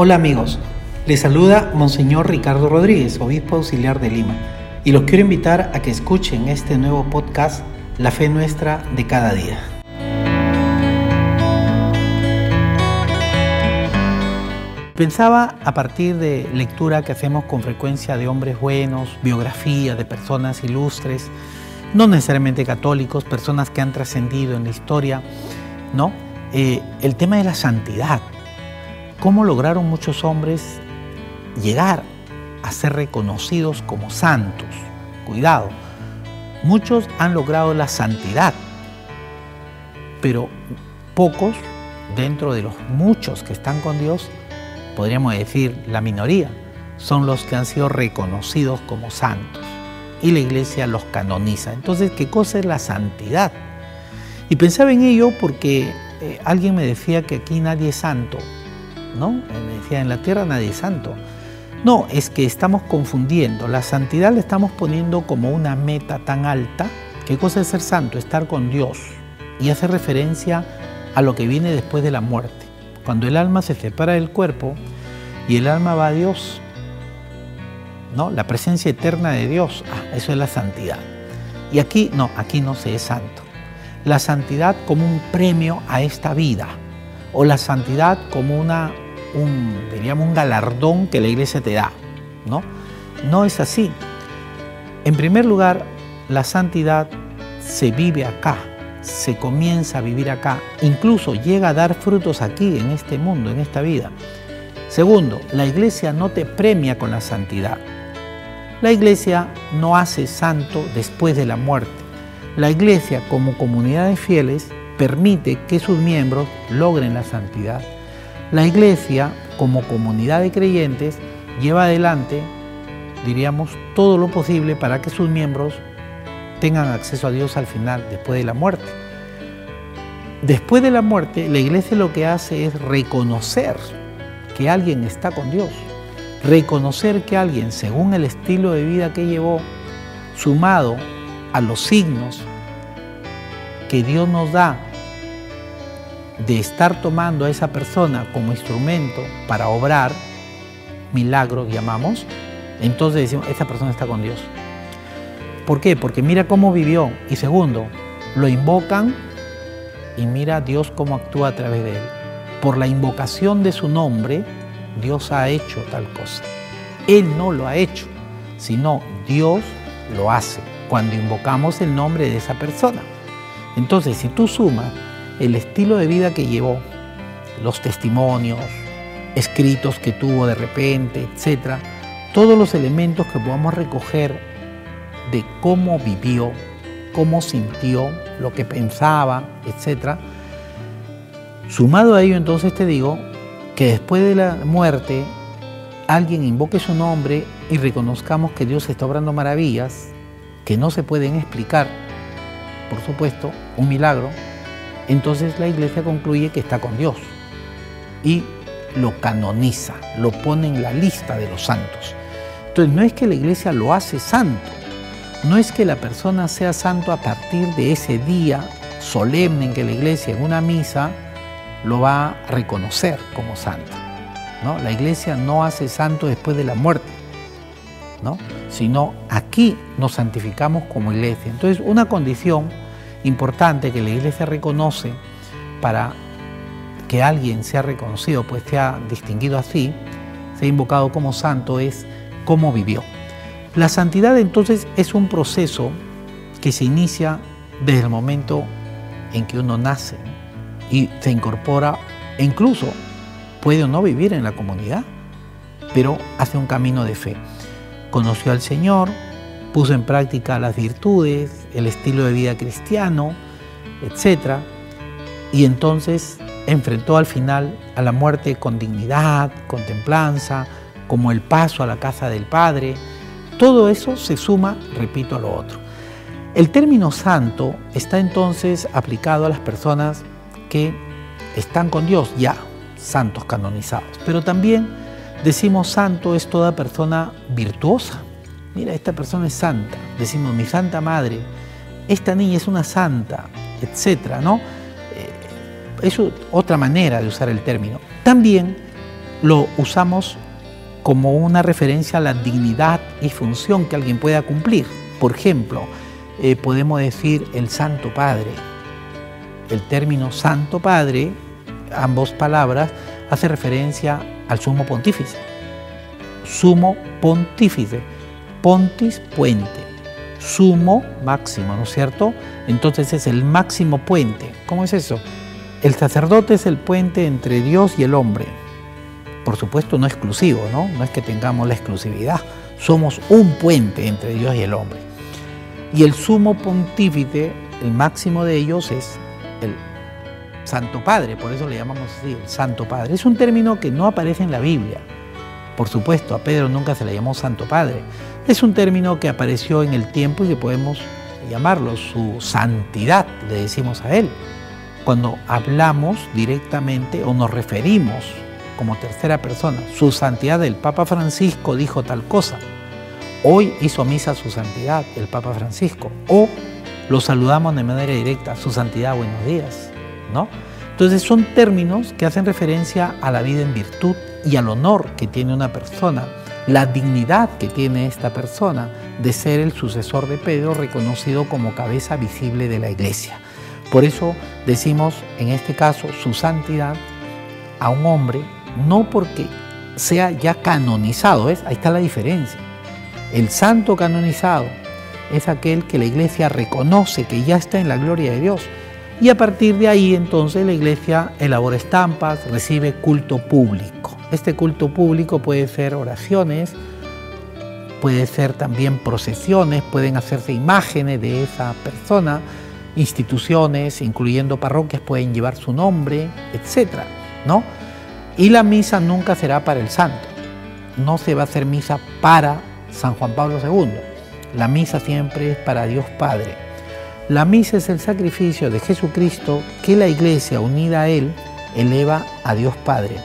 Hola amigos, les saluda Monseñor Ricardo Rodríguez, obispo auxiliar de Lima, y los quiero invitar a que escuchen este nuevo podcast, La Fe Nuestra de cada día. Pensaba a partir de lectura que hacemos con frecuencia de hombres buenos, biografía de personas ilustres, no necesariamente católicos, personas que han trascendido en la historia, ¿no? Eh, el tema de la santidad cómo lograron muchos hombres llegar a ser reconocidos como santos. Cuidado, muchos han logrado la santidad, pero pocos, dentro de los muchos que están con Dios, podríamos decir la minoría, son los que han sido reconocidos como santos. Y la iglesia los canoniza. Entonces, ¿qué cosa es la santidad? Y pensaba en ello porque eh, alguien me decía que aquí nadie es santo. ¿No? Me decía, en la tierra nadie es santo. No, es que estamos confundiendo. La santidad la estamos poniendo como una meta tan alta. ¿Qué cosa es ser santo? Estar con Dios. Y hace referencia a lo que viene después de la muerte. Cuando el alma se separa del cuerpo y el alma va a Dios. ¿No? La presencia eterna de Dios. Ah, eso es la santidad. Y aquí no, aquí no se es santo. La santidad como un premio a esta vida o la santidad como una, un, diríamos, un galardón que la iglesia te da. ¿no? no es así. En primer lugar, la santidad se vive acá, se comienza a vivir acá, incluso llega a dar frutos aquí, en este mundo, en esta vida. Segundo, la iglesia no te premia con la santidad. La iglesia no hace santo después de la muerte. La iglesia como comunidad de fieles permite que sus miembros logren la santidad. La iglesia, como comunidad de creyentes, lleva adelante, diríamos, todo lo posible para que sus miembros tengan acceso a Dios al final, después de la muerte. Después de la muerte, la iglesia lo que hace es reconocer que alguien está con Dios, reconocer que alguien, según el estilo de vida que llevó, sumado a los signos que Dios nos da de estar tomando a esa persona como instrumento para obrar, milagros llamamos, entonces decimos, esta persona está con Dios. ¿Por qué? Porque mira cómo vivió. Y segundo, lo invocan y mira Dios cómo actúa a través de él. Por la invocación de su nombre, Dios ha hecho tal cosa. Él no lo ha hecho, sino Dios lo hace cuando invocamos el nombre de esa persona. Entonces, si tú sumas el estilo de vida que llevó, los testimonios, escritos que tuvo de repente, etcétera, todos los elementos que podamos recoger de cómo vivió, cómo sintió, lo que pensaba, etcétera. Sumado a ello, entonces te digo que después de la muerte alguien invoque su nombre y reconozcamos que Dios está obrando maravillas que no se pueden explicar, por supuesto, un milagro, entonces la iglesia concluye que está con Dios y lo canoniza, lo pone en la lista de los santos. Entonces no es que la iglesia lo hace santo, no es que la persona sea santo a partir de ese día solemne en que la iglesia en una misa lo va a reconocer como santo. ¿no? La iglesia no hace santo después de la muerte, ¿no? sino aquí nos santificamos como iglesia. Entonces una condición importante que la iglesia reconoce para que alguien sea reconocido, pues sea distinguido así, sea invocado como santo, es cómo vivió. La santidad entonces es un proceso que se inicia desde el momento en que uno nace y se incorpora e incluso puede o no vivir en la comunidad, pero hace un camino de fe. Conoció al Señor, puso en práctica las virtudes, el estilo de vida cristiano, etc. Y entonces enfrentó al final a la muerte con dignidad, con templanza, como el paso a la casa del Padre. Todo eso se suma, repito, a lo otro. El término santo está entonces aplicado a las personas que están con Dios, ya santos canonizados. Pero también decimos santo es toda persona virtuosa, mira, esta persona es santa, decimos mi santa madre, esta niña es una santa, etcétera, ¿no? Eh, es otra manera de usar el término. También lo usamos como una referencia a la dignidad y función que alguien pueda cumplir. Por ejemplo, eh, podemos decir el Santo Padre. El término Santo Padre, ambos palabras, hace referencia al sumo pontífice. Sumo pontífice. Pontis, puente. Sumo, máximo, ¿no es cierto? Entonces es el máximo puente. ¿Cómo es eso? El sacerdote es el puente entre Dios y el hombre. Por supuesto, no exclusivo, ¿no? No es que tengamos la exclusividad. Somos un puente entre Dios y el hombre. Y el sumo pontífice, el máximo de ellos, es el Santo Padre, por eso le llamamos así, el Santo Padre. Es un término que no aparece en la Biblia. Por supuesto, a Pedro nunca se le llamó Santo Padre. Es un término que apareció en el tiempo y que podemos llamarlo su santidad, le decimos a él cuando hablamos directamente o nos referimos como tercera persona. Su santidad, el Papa Francisco dijo tal cosa. Hoy hizo misa su santidad, el Papa Francisco. O lo saludamos de manera directa, su santidad, buenos días. ¿no? Entonces son términos que hacen referencia a la vida en virtud y al honor que tiene una persona, la dignidad que tiene esta persona de ser el sucesor de Pedro reconocido como cabeza visible de la iglesia. Por eso decimos en este caso su santidad a un hombre, no porque sea ya canonizado, ¿ves? Ahí está la diferencia. El santo canonizado es aquel que la iglesia reconoce que ya está en la gloria de Dios. Y a partir de ahí entonces la iglesia elabora estampas, recibe culto público. Este culto público puede ser oraciones, puede ser también procesiones, pueden hacerse imágenes de esa persona, instituciones, incluyendo parroquias, pueden llevar su nombre, etc. ¿no? Y la misa nunca será para el santo. No se va a hacer misa para San Juan Pablo II. La misa siempre es para Dios Padre. La misa es el sacrificio de Jesucristo que la iglesia unida a Él eleva a Dios Padre.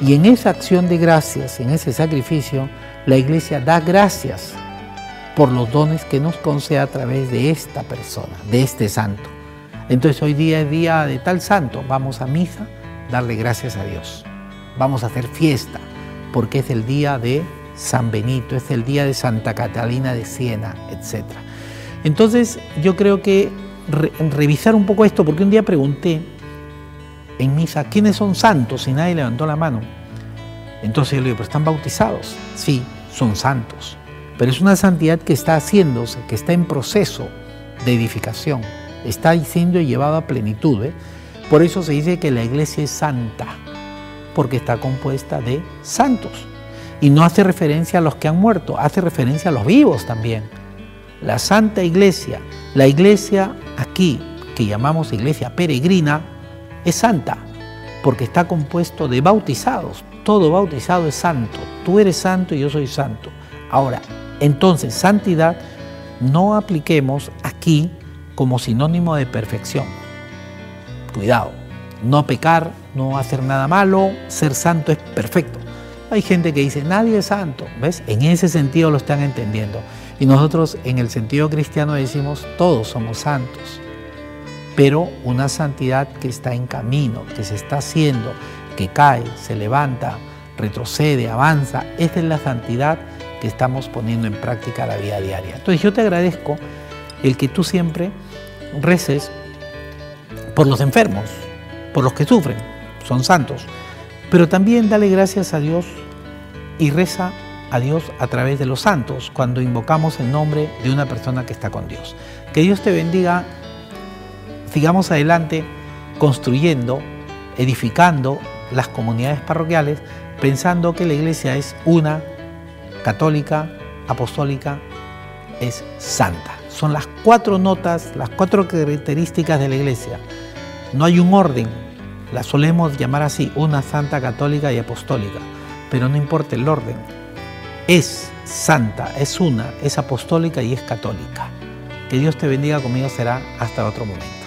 Y en esa acción de gracias, en ese sacrificio, la iglesia da gracias por los dones que nos concede a través de esta persona, de este santo. Entonces hoy día es día de tal santo, vamos a misa, darle gracias a Dios. Vamos a hacer fiesta, porque es el día de San Benito, es el día de Santa Catalina de Siena, etc. Entonces yo creo que revisar un poco esto, porque un día pregunté en misa, ¿quiénes son santos? Y nadie levantó la mano. Entonces yo le digo, ¿pero están bautizados? Sí, son santos pero es una santidad que está haciéndose, que está en proceso de edificación, está siendo llevada a plenitud. ¿eh? Por eso se dice que la iglesia es santa, porque está compuesta de santos. Y no hace referencia a los que han muerto, hace referencia a los vivos también. La santa iglesia, la iglesia aquí, que llamamos iglesia peregrina, es santa, porque está compuesto de bautizados. Todo bautizado es santo. Tú eres santo y yo soy santo. Ahora, entonces, santidad no apliquemos aquí como sinónimo de perfección. Cuidado, no pecar, no hacer nada malo, ser santo es perfecto. Hay gente que dice, nadie es santo, ¿ves? En ese sentido lo están entendiendo. Y nosotros en el sentido cristiano decimos, todos somos santos, pero una santidad que está en camino, que se está haciendo, que cae, se levanta, retrocede, avanza, esa es la santidad estamos poniendo en práctica la vida diaria. Entonces yo te agradezco el que tú siempre reces por los enfermos, por los que sufren, son santos, pero también dale gracias a Dios y reza a Dios a través de los santos cuando invocamos el nombre de una persona que está con Dios. Que Dios te bendiga, sigamos adelante construyendo, edificando las comunidades parroquiales, pensando que la iglesia es una católica, apostólica, es santa. Son las cuatro notas, las cuatro características de la iglesia. No hay un orden, la solemos llamar así, una santa católica y apostólica, pero no importa el orden. Es santa, es una, es apostólica y es católica. Que Dios te bendiga conmigo será hasta otro momento.